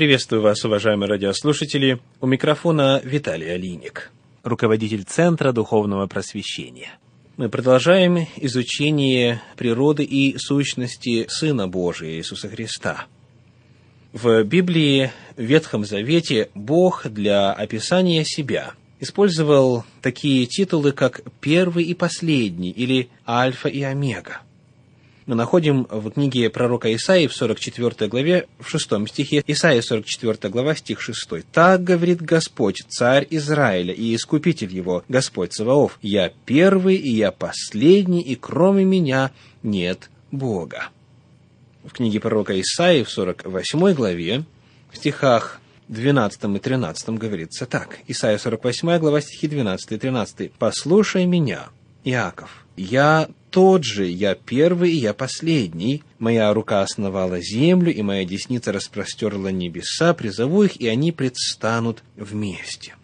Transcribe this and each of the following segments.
Приветствую вас, уважаемые радиослушатели. У микрофона Виталий Алиник, руководитель Центра Духовного Просвещения. Мы продолжаем изучение природы и сущности Сына Божия Иисуса Христа. В Библии, в Ветхом Завете, Бог для описания себя использовал такие титулы, как «первый и последний» или «альфа и омега» мы находим в книге пророка Исаии в 44 главе, в 6 стихе, Исаия 44 глава, стих 6. «Так говорит Господь, царь Израиля и искупитель его, Господь Саваоф, я первый и я последний, и кроме меня нет Бога». В книге пророка Исаии в 48 главе, в стихах 12 и 13 говорится так. Исайя 48 глава, стихи 12 и 13. «Послушай меня, Иаков, я тот же, я первый и я последний. Моя рука основала землю, и моя десница распростерла небеса, призову их, и они предстанут вместе.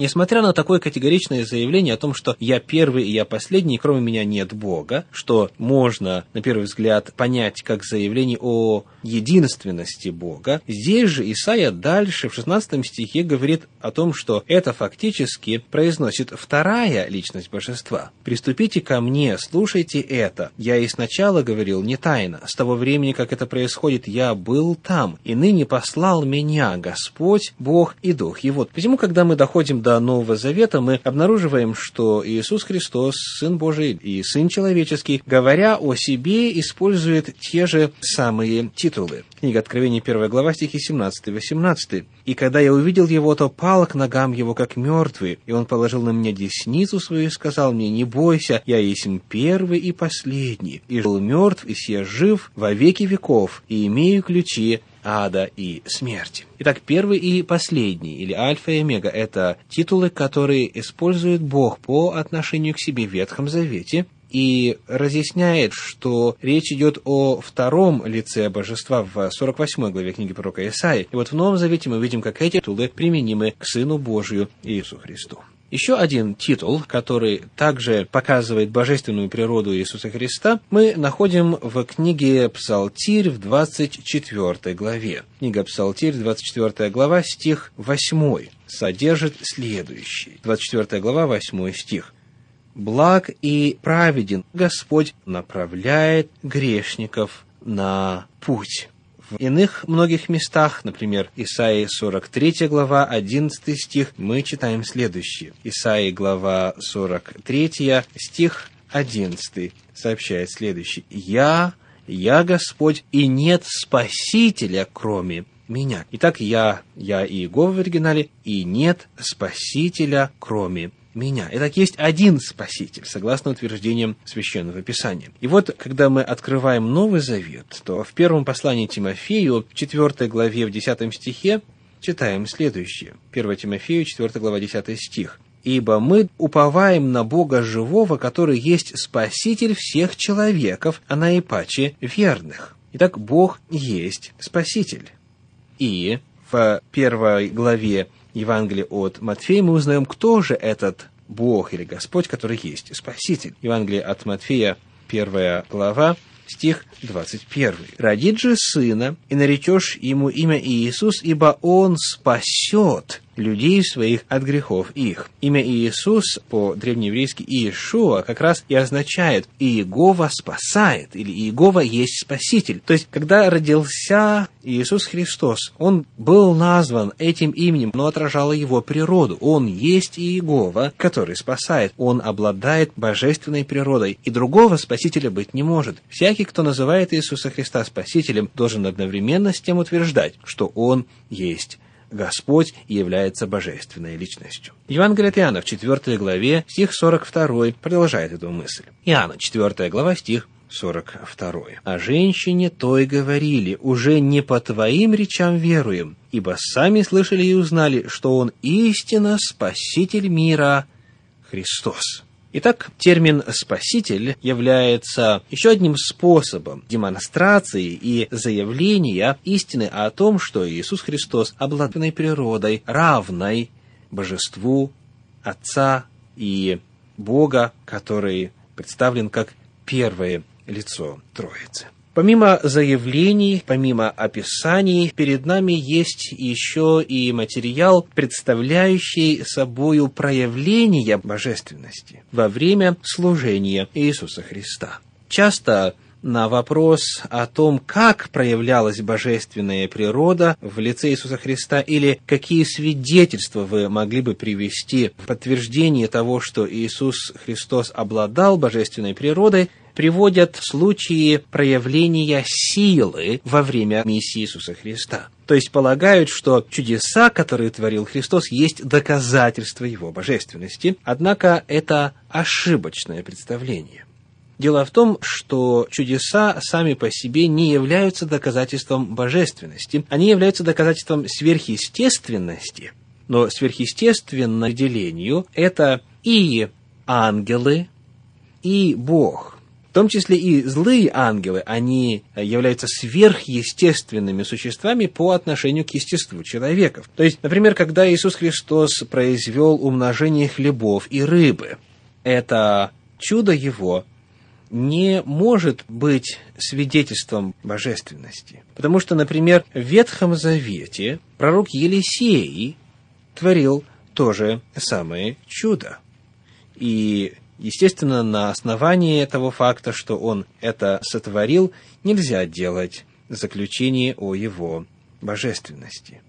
Несмотря на такое категоричное заявление о том, что я первый и я последний, и кроме меня нет Бога, что можно, на первый взгляд, понять как заявление о единственности Бога, здесь же Исаия дальше в 16 стихе говорит о том, что это фактически произносит вторая личность божества. «Приступите ко мне, слушайте это. Я и сначала говорил не тайно. С того времени, как это происходит, я был там, и ныне послал меня Господь, Бог и Дух его». Почему, когда мы доходим до до Нового Завета, мы обнаруживаем, что Иисус Христос, Сын Божий и Сын Человеческий, говоря о себе, использует те же самые титулы. Книга Откровений, 1 глава, стихи 17 и 18. «И когда я увидел его, то пал к ногам его, как мертвый, и он положил на меня десницу свою и сказал мне, не бойся, я есть первый и последний, и жил мертв, и сия жив во веки веков, и имею ключи ада и смерти. Итак, первый и последний, или альфа и омега, это титулы, которые использует Бог по отношению к себе в Ветхом Завете, и разъясняет, что речь идет о втором лице божества в 48 главе книги пророка Исаии. И вот в Новом Завете мы видим, как эти титулы применимы к Сыну Божию Иисусу Христу. Еще один титул, который также показывает божественную природу Иисуса Христа, мы находим в книге Псалтирь в 24 главе. Книга Псалтирь, 24 глава, стих 8 содержит следующий. 24 глава, 8 стих. «Благ и праведен Господь направляет грешников на путь». В иных многих местах, например, Исаии 43 глава, 11 стих, мы читаем следующее. Исаии глава 43 стих 11 сообщает следующее. «Я, я Господь, и нет Спасителя, кроме меня». Итак, я, я и Иегова в оригинале, и нет Спасителя, кроме меня. Итак, есть один Спаситель, согласно утверждениям Священного Писания. И вот, когда мы открываем Новый Завет, то в первом послании Тимофею, в 4 главе, в 10 стихе, читаем следующее. 1 Тимофею, 4 глава, 10 стих. «Ибо мы уповаем на Бога живого, который есть Спаситель всех человеков, а наипаче верных». Итак, Бог есть Спаситель. И в первой главе Евангелия от Матфея мы узнаем, кто же этот Бог или Господь, который есть Спаситель. Евангелие от Матфея, первая глава, стих 21. «Родит же сына, и наречешь ему имя Иисус, ибо он спасет людей своих от грехов их. Имя Иисус по-древнееврейски Иешуа как раз и означает «Иегова спасает» или «Иегова есть Спаситель». То есть, когда родился Иисус Христос, Он был назван этим именем, но отражало Его природу. Он есть Иегова, который спасает. Он обладает божественной природой, и другого Спасителя быть не может. Всякий, кто называет Иисуса Христа Спасителем, должен одновременно с тем утверждать, что Он есть Господь является божественной личностью. Евангелие от Иоанна в 4 главе, стих 42, продолжает эту мысль. Иоанна, 4 глава, стих 42. «О женщине той говорили, уже не по твоим речам веруем, ибо сами слышали и узнали, что Он истинно Спаситель мира Христос». Итак, термин «спаситель» является еще одним способом демонстрации и заявления истины о том, что Иисус Христос обладанной природой, равной божеству Отца и Бога, который представлен как первое лицо Троицы. Помимо заявлений, помимо описаний, перед нами есть еще и материал, представляющий собою проявление божественности во время служения Иисуса Христа. Часто на вопрос о том, как проявлялась божественная природа в лице Иисуса Христа, или какие свидетельства вы могли бы привести в подтверждение того, что Иисус Христос обладал божественной природой, приводят случаи проявления силы во время миссии Иисуса Христа. То есть полагают, что чудеса, которые творил Христос, есть доказательство Его божественности. Однако это ошибочное представление. Дело в том, что чудеса сами по себе не являются доказательством божественности. Они являются доказательством сверхъестественности. Но сверхъестественное определению это и ангелы, и Бог. В том числе и злые ангелы, они являются сверхъестественными существами по отношению к естеству человека. То есть, например, когда Иисус Христос произвел умножение хлебов и рыбы, это чудо его не может быть свидетельством божественности. Потому что, например, в Ветхом Завете пророк Елисей творил то же самое чудо. И, естественно, на основании того факта, что он это сотворил, нельзя делать заключение о его божественности.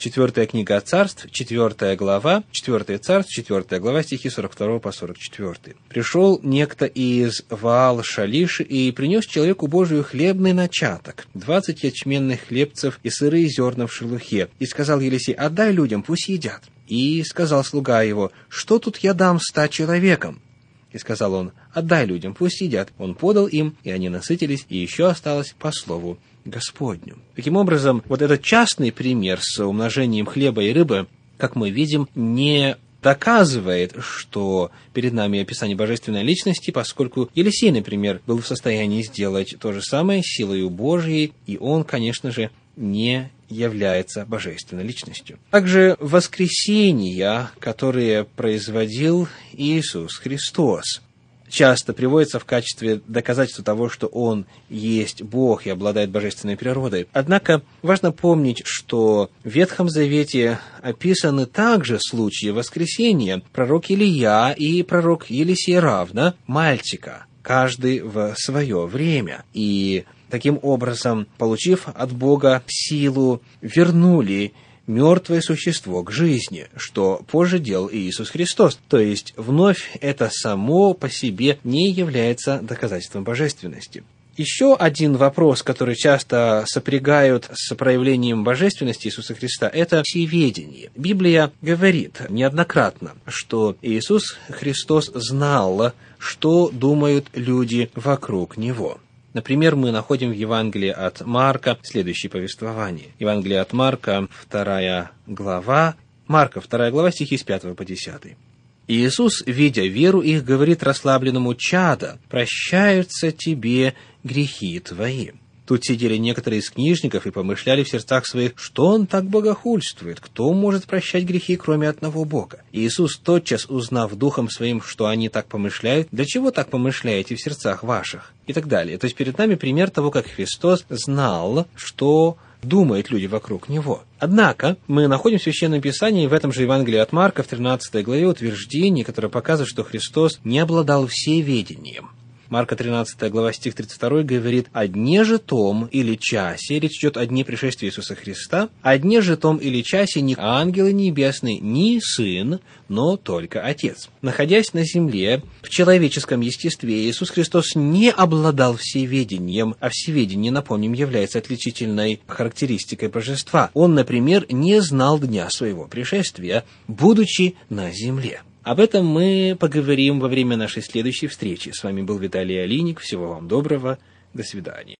Четвертая книга царств, четвертая глава, четвертое царств, четвертая глава, стихи 42 по 44. «Пришел некто из Ваал Шалиш и принес человеку Божию хлебный начаток, двадцать ячменных хлебцев и сырые зерна в шелухе, и сказал Елисей, отдай людям, пусть едят. И сказал слуга его, что тут я дам ста человекам? И сказал он, отдай людям, пусть едят. Он подал им, и они насытились, и еще осталось по слову Господню. Таким образом, вот этот частный пример с умножением хлеба и рыбы, как мы видим, не доказывает, что перед нами описание божественной личности, поскольку Елисей, например, был в состоянии сделать то же самое силой Божьей, и он, конечно же, не является божественной личностью. Также воскресения, которые производил Иисус Христос, часто приводится в качестве доказательства того, что он есть Бог и обладает божественной природой. Однако важно помнить, что в Ветхом Завете описаны также случаи воскресения пророк Илия и пророк Елисей равно мальчика, каждый в свое время. И таким образом, получив от Бога силу, вернули мертвое существо к жизни, что позже делал Иисус Христос. То есть, вновь это само по себе не является доказательством божественности. Еще один вопрос, который часто сопрягают с проявлением божественности Иисуса Христа, это всеведение. Библия говорит неоднократно, что Иисус Христос знал, что думают люди вокруг Него. Например, мы находим в Евангелии от Марка следующее повествование. Евангелие от Марка, вторая глава, Марка, вторая глава, стихи с 5 по 10. Иисус, видя веру их, говорит расслабленному чада, «Прощаются тебе грехи твои». Тут сидели некоторые из книжников и помышляли в сердцах своих, что он так богохульствует, кто может прощать грехи, кроме одного Бога. Иисус, тотчас узнав духом своим, что они так помышляют, для чего так помышляете в сердцах ваших? И так далее. То есть перед нами пример того, как Христос знал, что думают люди вокруг него. Однако, мы находим в Священном Писании в этом же Евангелии от Марка в 13 главе утверждение, которое показывает, что Христос не обладал всеведением. Марка 13 глава стих 32 говорит о дне же том или часе, речь идет о дне пришествия Иисуса Христа, о дне же том или часе ни ангелы небесные, ни Сын, но только Отец. Находясь на земле, в человеческом естестве, Иисус Христос не обладал всеведением, а всеведение, напомним, является отличительной характеристикой божества. Он, например, не знал дня своего пришествия, будучи на земле. Об этом мы поговорим во время нашей следующей встречи. С вами был Виталий Алиник. Всего вам доброго. До свидания.